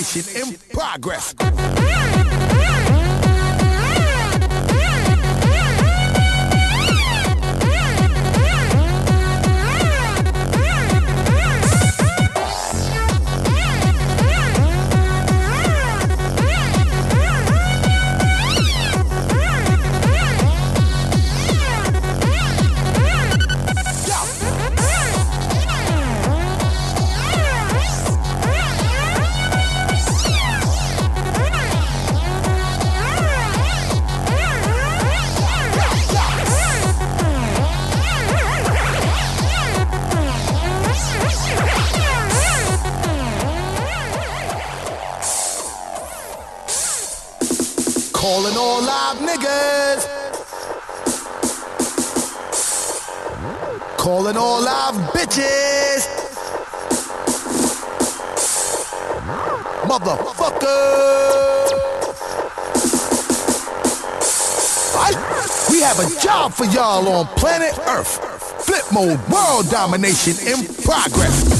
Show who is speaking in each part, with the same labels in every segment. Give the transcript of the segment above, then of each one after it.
Speaker 1: In progress. For y'all on planet Earth. Flip mode, world domination in progress.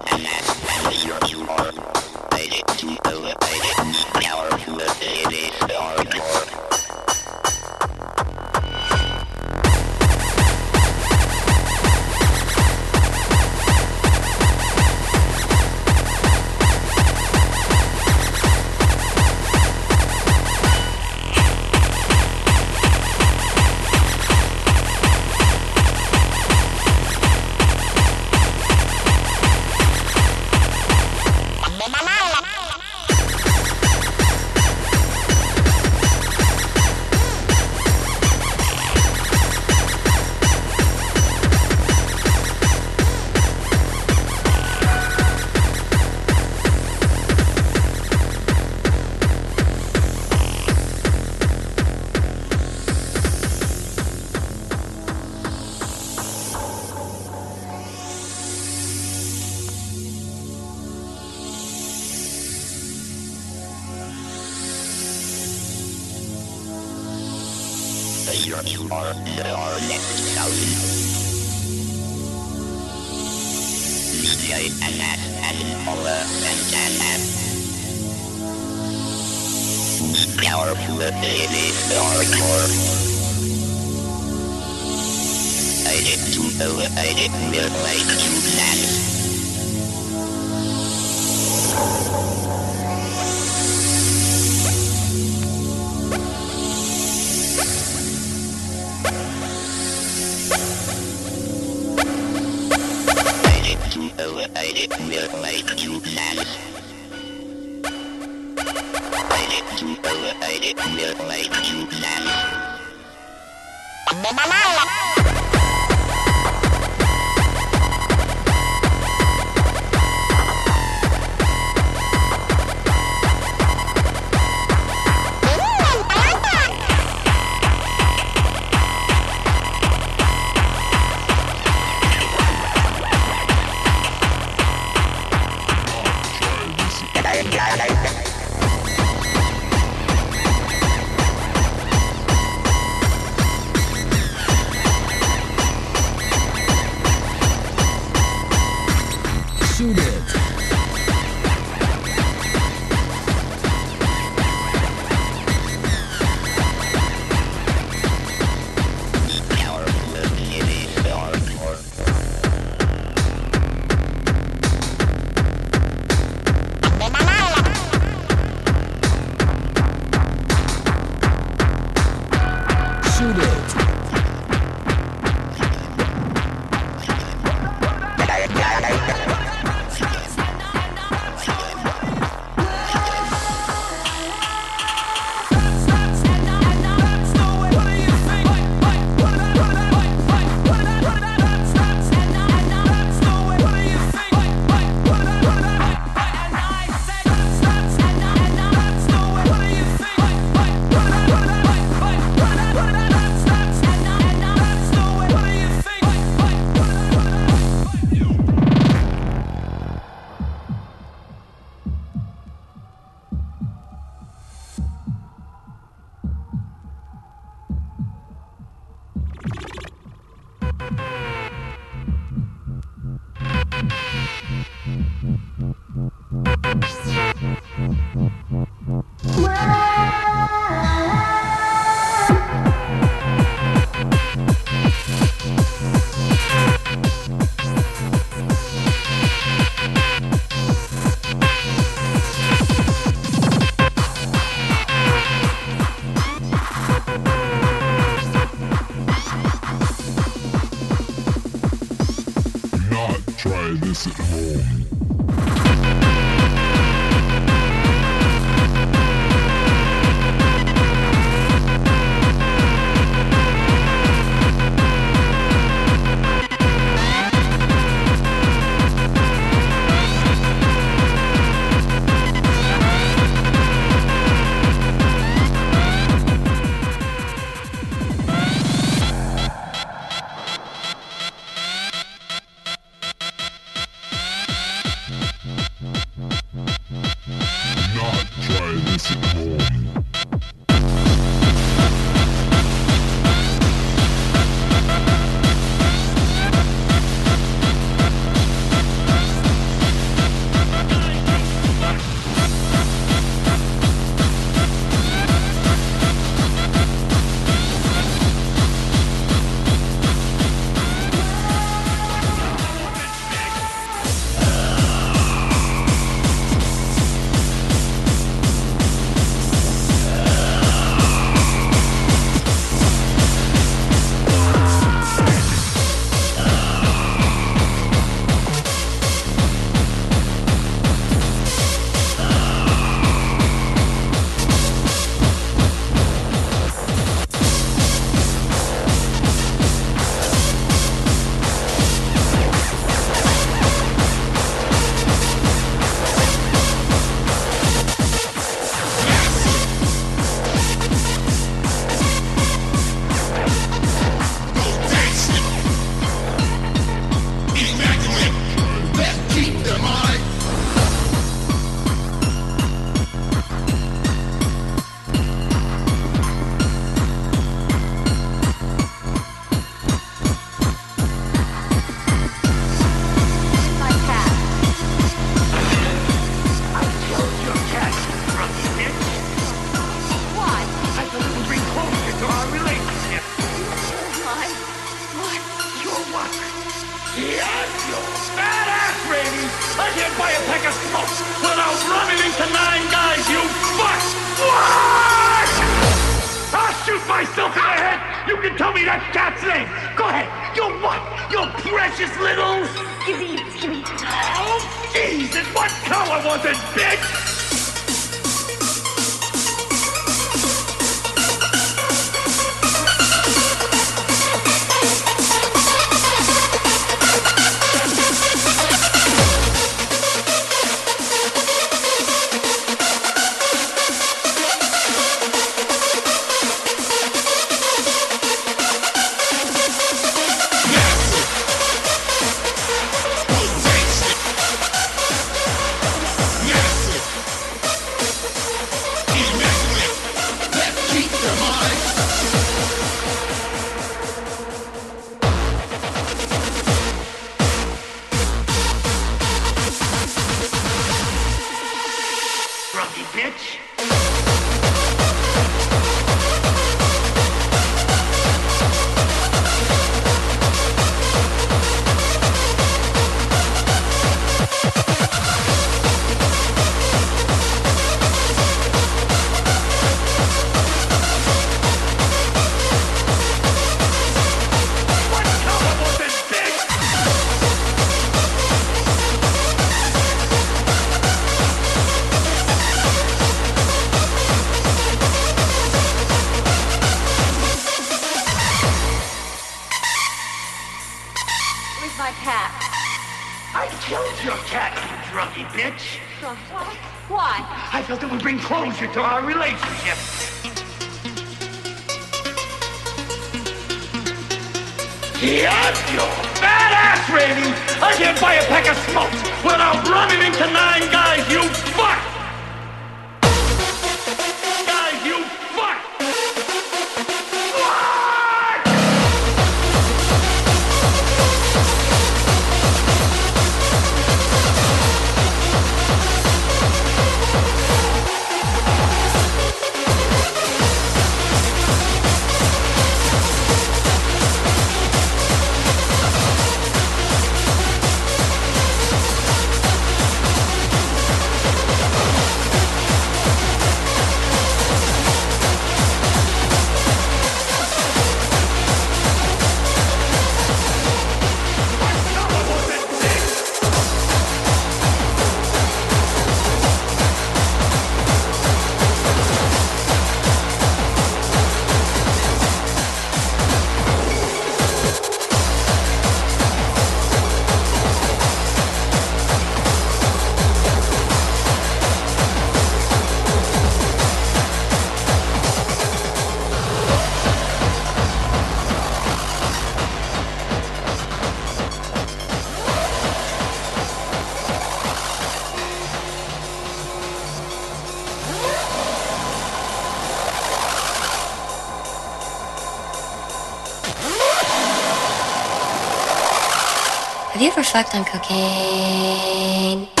Speaker 2: You
Speaker 3: ever fucked on cocaine?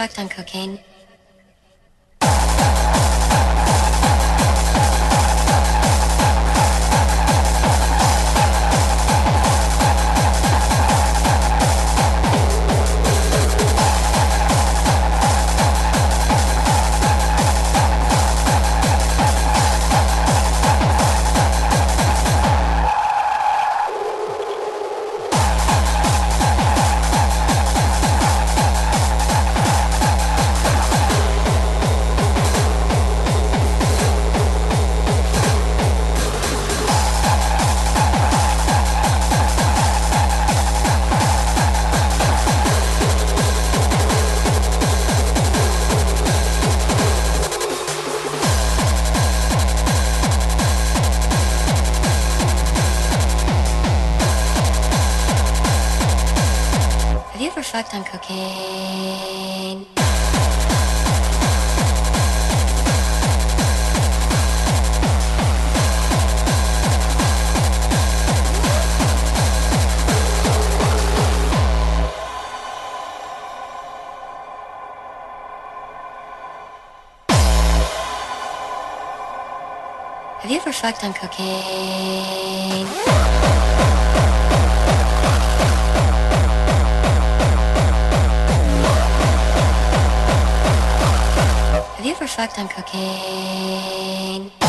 Speaker 3: Fucked on cocaine? Fucked on cocaine? Have you ever fucked on cocaine?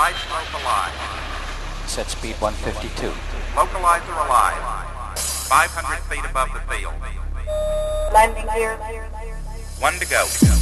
Speaker 1: Device localized.
Speaker 4: Set speed 152.
Speaker 1: Localizer alive. 500 feet above the field.
Speaker 5: Landing gear.
Speaker 1: One to go.